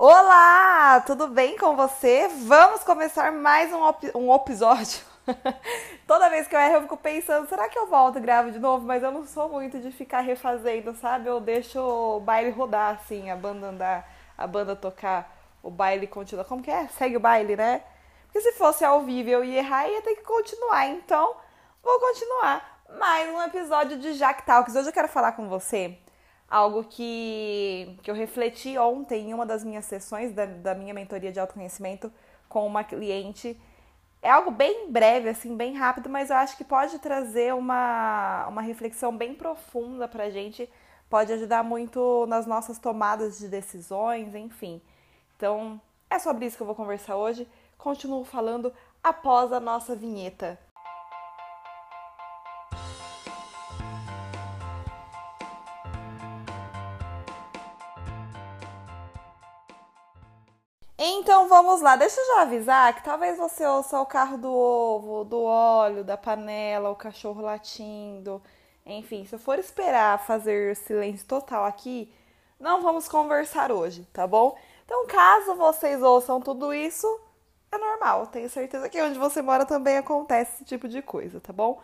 Olá, tudo bem com você? Vamos começar mais um, um episódio. Toda vez que eu erro, eu fico pensando, será que eu volto e gravo de novo? Mas eu não sou muito de ficar refazendo, sabe? Eu deixo o baile rodar, assim, a banda andar, a banda tocar, o baile continua. Como que é? Segue o baile, né? Porque se fosse ao vivo eu ia errar, ia ter que continuar. Então, vou continuar. Mais um episódio de Jack Talks. Hoje eu quero falar com você algo que, que eu refleti ontem em uma das minhas sessões da, da minha mentoria de autoconhecimento com uma cliente. É algo bem breve, assim, bem rápido, mas eu acho que pode trazer uma, uma reflexão bem profunda pra gente, pode ajudar muito nas nossas tomadas de decisões, enfim. Então, é sobre isso que eu vou conversar hoje. Continuo falando após a nossa vinheta. Então vamos lá, deixa eu já avisar que talvez você ouça o carro do ovo, do óleo, da panela, o cachorro latindo. Enfim, se eu for esperar fazer silêncio total aqui, não vamos conversar hoje, tá bom? Então, caso vocês ouçam tudo isso, é normal. Tenho certeza que onde você mora também acontece esse tipo de coisa, tá bom?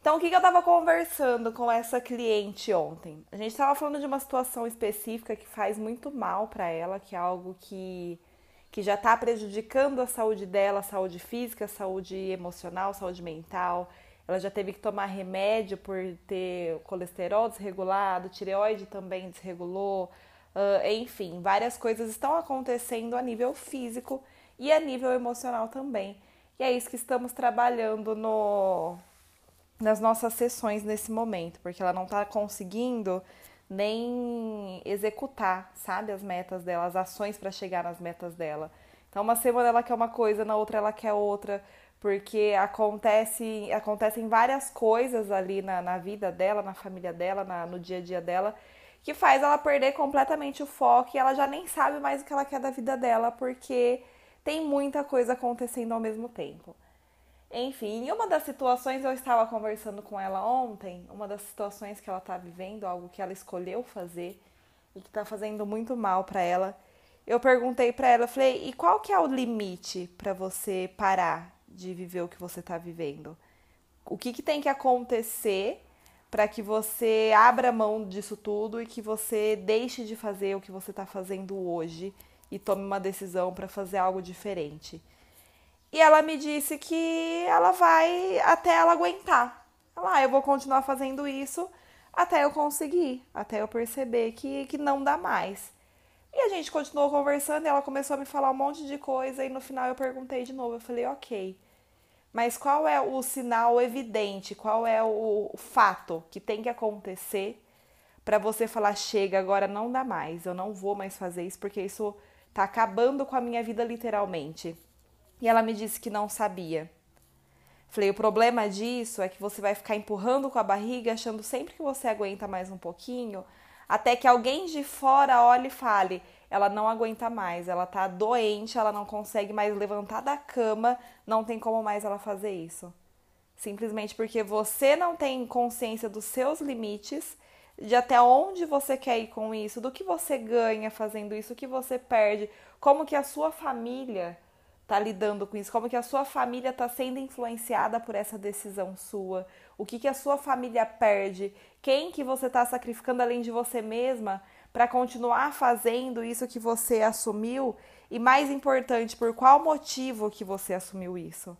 Então, o que, eu tava conversando com essa cliente ontem? A gente tava falando de uma situação específica que faz muito mal para ela, que é algo que que já está prejudicando a saúde dela, a saúde física, a saúde emocional, a saúde mental. Ela já teve que tomar remédio por ter colesterol desregulado, tireoide também desregulou, uh, enfim, várias coisas estão acontecendo a nível físico e a nível emocional também. E é isso que estamos trabalhando no, nas nossas sessões nesse momento, porque ela não está conseguindo nem executar, sabe, as metas dela, as ações para chegar nas metas dela. Então, uma semana ela quer uma coisa, na outra ela quer outra, porque acontece, acontecem várias coisas ali na, na vida dela, na família dela, na, no dia a dia dela, que faz ela perder completamente o foco e ela já nem sabe mais o que ela quer da vida dela, porque tem muita coisa acontecendo ao mesmo tempo. Enfim, em uma das situações eu estava conversando com ela ontem, uma das situações que ela está vivendo, algo que ela escolheu fazer e que está fazendo muito mal para ela. Eu perguntei para ela, falei: "E qual que é o limite para você parar de viver o que você está vivendo? O que, que tem que acontecer para que você abra mão disso tudo e que você deixe de fazer o que você está fazendo hoje e tome uma decisão para fazer algo diferente?" E ela me disse que ela vai até ela aguentar. Ela, ah, eu vou continuar fazendo isso até eu conseguir, até eu perceber que, que não dá mais. E a gente continuou conversando e ela começou a me falar um monte de coisa e no final eu perguntei de novo, eu falei, ok, mas qual é o sinal evidente, qual é o, fato que tem que acontecer para você falar, chega, agora não dá mais, eu não vou mais fazer isso porque isso tá acabando com a minha vida literalmente. E ela me disse que não sabia. Falei, o problema disso é que você vai ficar empurrando com a barriga, achando sempre que você aguenta mais um pouquinho, até que alguém de fora olhe e fale: ela não aguenta mais, ela tá doente, ela não consegue mais levantar da cama, não tem como mais ela fazer isso. Simplesmente porque você não tem consciência dos seus limites, de até onde você quer ir com isso, do que você ganha fazendo isso, o que você perde, como que a sua família tá lidando com isso, como que a sua família está sendo influenciada por essa decisão sua, o que que a sua família perde, quem que você está sacrificando além de você mesma para continuar fazendo isso que você assumiu e mais importante, por qual motivo que você assumiu isso.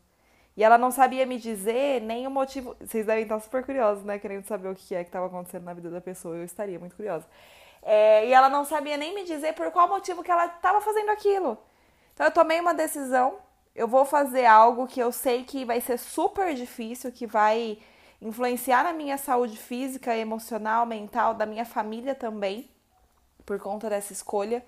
E ela não sabia me dizer nem o motivo. Vocês devem estar super curiosos, né? Querendo saber o que é que estava acontecendo na vida da pessoa. Eu estaria muito curiosa. É, e ela não sabia nem me dizer por qual motivo que ela estava fazendo aquilo. Então eu tomei uma decisão, eu vou fazer algo que eu sei que vai ser super difícil, que vai influenciar na minha saúde física, emocional, mental, da minha família também, por conta dessa escolha.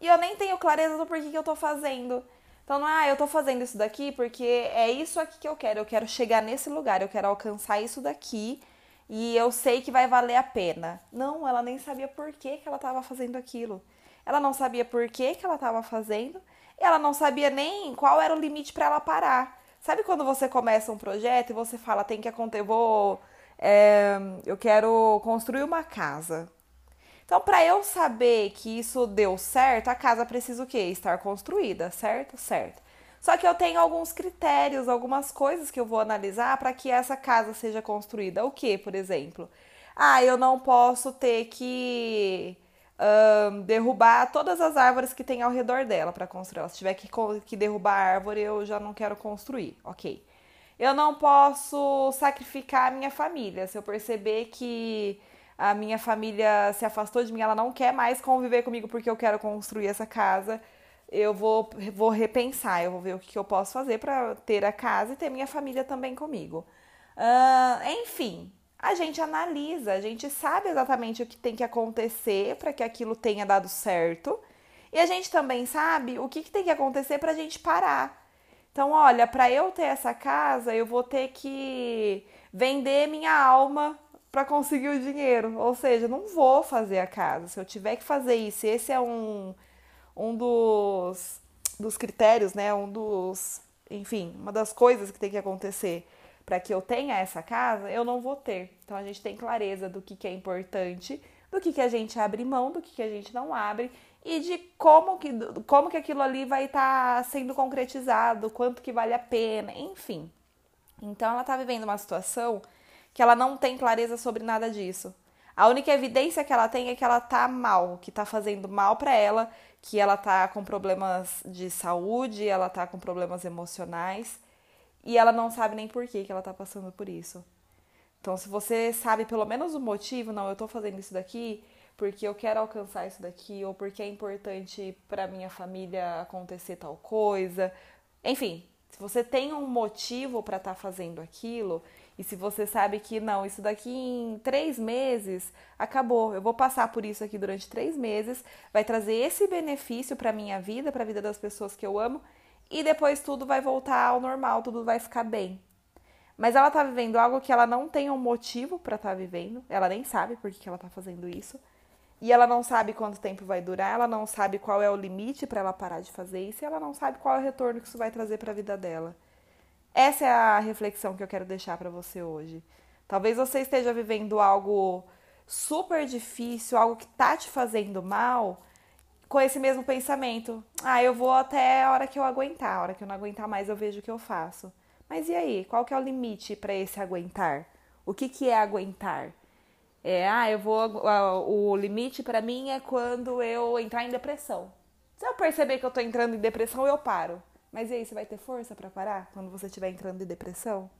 E eu nem tenho clareza do porquê que eu tô fazendo. Então não é, ah, eu tô fazendo isso daqui porque é isso aqui que eu quero. Eu quero chegar nesse lugar, eu quero alcançar isso daqui e eu sei que vai valer a pena. Não, ela nem sabia por que, que ela estava fazendo aquilo. Ela não sabia por que, que ela estava fazendo ela não sabia nem qual era o limite para ela parar. Sabe quando você começa um projeto e você fala, tem que acontecer, vou, é, eu quero construir uma casa. Então, para eu saber que isso deu certo, a casa precisa o quê? Estar construída, certo? Certo. Só que eu tenho alguns critérios, algumas coisas que eu vou analisar para que essa casa seja construída. O que, por exemplo? Ah, eu não posso ter que um, derrubar todas as árvores que tem ao redor dela para construir. Se tiver que, que derrubar a árvore, eu já não quero construir. Ok. Eu não posso sacrificar a minha família. Se eu perceber que a minha família se afastou de mim, ela não quer mais conviver comigo porque eu quero construir essa casa eu vou, vou repensar, eu vou ver o que, eu posso fazer para ter a casa e ter minha família também comigo. Uh, enfim, a gente analisa, a gente sabe exatamente o que tem que acontecer para que aquilo tenha dado certo. E a gente também sabe o que, que tem que acontecer para a gente parar. Então, olha, para eu ter essa casa, eu vou ter que vender minha alma para conseguir o dinheiro. Ou seja, não vou fazer a casa. Se eu tiver que fazer isso, esse é um um dos, dos critérios, né? Um dos, enfim, uma das coisas que tem que acontecer para que eu tenha essa casa, eu não vou ter. Então a gente tem clareza do que, que é importante, do que, que a gente abre mão, do que, que a gente não abre e de como que, como que aquilo ali vai estar tá sendo concretizado, quanto que vale a pena, enfim. Então ela está vivendo uma situação que ela não tem clareza sobre nada disso. A única evidência que ela tem é que ela tá mal, que tá fazendo mal para ela, que ela tá com problemas de saúde, ela tá com problemas emocionais e ela não sabe nem por que, que ela tá passando por isso. Então, se você sabe pelo menos o motivo, não, eu tô fazendo isso daqui porque eu quero alcançar isso daqui ou porque é importante para minha família acontecer tal coisa. Enfim, se você tem um motivo para estar tá fazendo aquilo, e se você sabe que não, isso daqui em três meses acabou, eu vou passar por isso aqui durante três meses, vai trazer esse benefício para minha vida, para a vida das pessoas que eu amo, e depois tudo vai voltar ao normal, tudo vai ficar bem. Mas ela tá vivendo algo que ela não tem um motivo para estar tá vivendo, ela nem sabe por que ela tá fazendo isso. E ela não sabe quanto tempo vai durar, ela não sabe qual é o limite para ela parar de fazer isso, e ela não sabe qual é o retorno que isso vai trazer para a vida dela. Essa é a reflexão que eu quero deixar para você hoje. Talvez você esteja vivendo algo super difícil, algo que tá te fazendo mal, com esse mesmo pensamento. Ah, eu vou até a hora que eu aguentar, a hora que eu não aguentar mais eu vejo o que eu faço. Mas e aí, qual que é o limite para esse aguentar? O que que é aguentar? É, ah, eu vou o limite para mim é quando eu entrar em depressão. Se eu perceber que eu tô entrando em depressão, eu paro. Mas e aí, você vai ter força para parar quando você estiver entrando em depressão?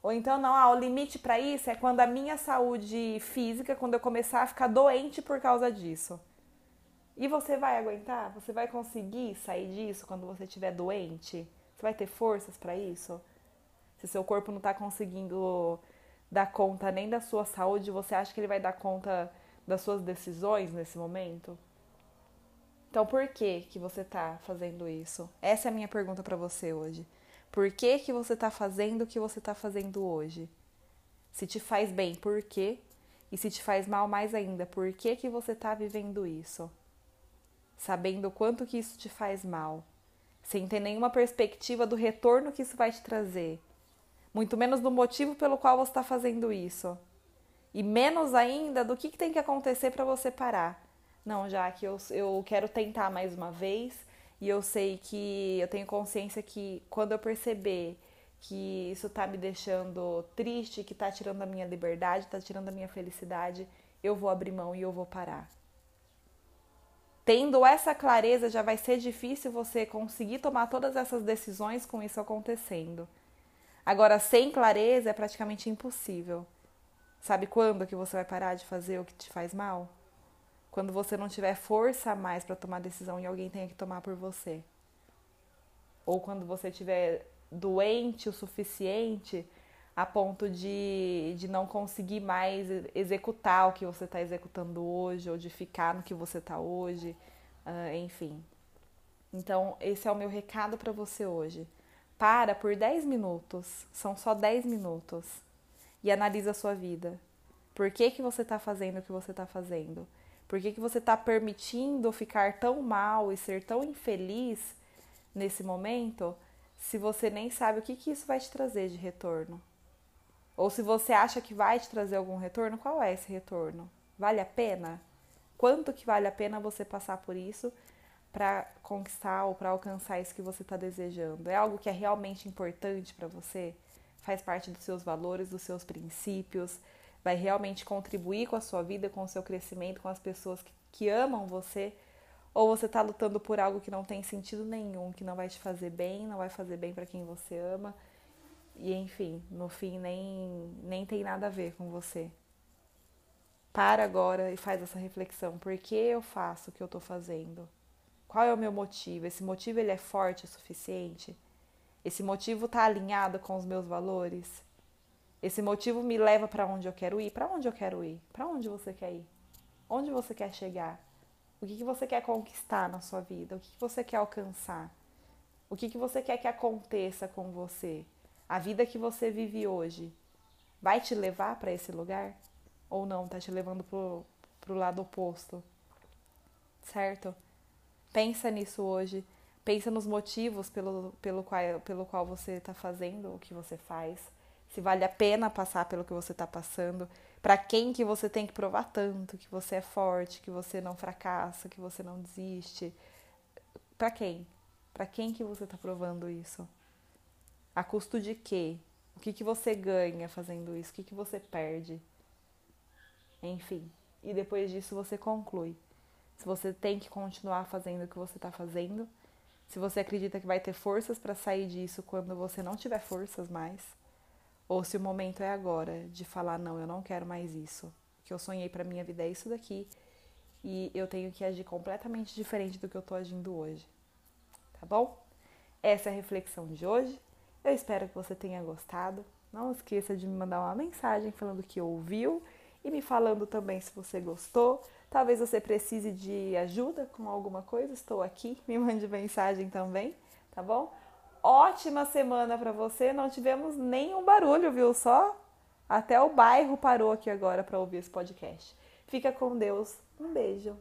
Ou então, não, ah, o limite para isso é quando a minha saúde física, quando eu começar a ficar doente por causa disso. E você vai aguentar? Você vai conseguir sair disso quando você estiver doente? Você vai ter forças para isso? Se seu corpo não está conseguindo dar conta nem da sua saúde, você acha que ele vai dar conta das suas decisões nesse momento? Então, por que que você está fazendo isso? Essa é a minha pergunta para você hoje. Por que que você está fazendo o que você está fazendo hoje? Se te faz bem, por quê? E se te faz mal mais ainda, por que que você está vivendo isso? Sabendo o quanto que isso te faz mal, sem ter nenhuma perspectiva do retorno que isso vai te trazer, muito menos do motivo pelo qual você está fazendo isso, e menos ainda do que, que tem que acontecer para você parar. Não, já que eu, eu quero tentar mais uma vez e eu sei que eu tenho consciência que quando eu perceber que isso tá me deixando triste, que tá tirando a minha liberdade, tá tirando a minha felicidade, eu vou abrir mão e eu vou parar. Tendo essa clareza, já vai ser difícil você conseguir tomar todas essas decisões com isso acontecendo. Agora, sem clareza é praticamente impossível. Sabe quando que você vai parar de fazer o que te faz mal? quando você não tiver força mais para tomar decisão e alguém tenha que tomar por você. Ou quando você estiver doente o suficiente a ponto de, de não conseguir mais executar o que você está executando hoje, ou de ficar no que você está hoje, uh, enfim. Então, esse é o meu recado para você hoje. Para por 10 minutos, são só 10 minutos, e analisa a sua vida. Por que, que você está fazendo o que você está fazendo? Por que, que você está permitindo ficar tão mal e ser tão infeliz nesse momento se você nem sabe o que, que isso vai te trazer de retorno? Ou se você acha que vai te trazer algum retorno, qual é esse retorno? Vale a pena? quanto que vale a pena você passar por isso para conquistar ou para alcançar isso que você está desejando? É algo que é realmente importante para você? Faz parte dos seus valores, dos seus princípios? Vai realmente contribuir com a sua vida, com o seu crescimento, com as pessoas que, que amam você? Ou você está lutando por algo que não tem sentido nenhum, que não vai te fazer bem, não vai fazer bem para quem você ama? E enfim, no fim nem, nem tem nada a ver com você. Para agora e faz essa reflexão. Por que eu faço o que eu estou fazendo? Qual é o meu motivo? Esse motivo ele é forte o suficiente? Esse motivo está alinhado com os meus valores? Esse motivo me leva para onde eu quero ir? Para onde eu quero ir? Para onde você quer ir? Onde você quer chegar? O que, que você quer conquistar na sua vida? O que, que você quer alcançar? O que, que você quer que aconteça com você? A vida que você vive hoje vai te levar para esse lugar? Ou não, tá te levando pro, pro lado oposto? Certo? Pensa nisso hoje. Pensa nos motivos pelo, pelo, qual, pelo qual você está fazendo o que você faz. Se vale a pena passar pelo que você está passando. Para quem que você tem que provar tanto que você é forte, que você não fracassa, que você não desiste. Para quem? Para quem que você está provando isso? A custo de quê? O que, que você ganha fazendo isso? O que, que você perde? Enfim. E depois disso você conclui. Se você tem que continuar fazendo o que você está fazendo, se você acredita que vai ter forças para sair disso quando você não tiver forças mais, ou se o momento é agora de falar não, eu não quero mais isso. Que eu sonhei para minha vida é isso daqui e eu tenho que agir completamente diferente do que eu estou agindo hoje. Tá bom? Essa é a reflexão de hoje. Eu espero que você tenha gostado. Não esqueça de me mandar uma mensagem falando que ouviu e me falando também se você gostou. Talvez você precise de ajuda com alguma coisa. Estou aqui. Me mande mensagem também, tá bom? Ótima semana para você. Não tivemos nenhum barulho, viu só? Até o bairro parou aqui agora para ouvir esse podcast. Fica com Deus. Um beijo.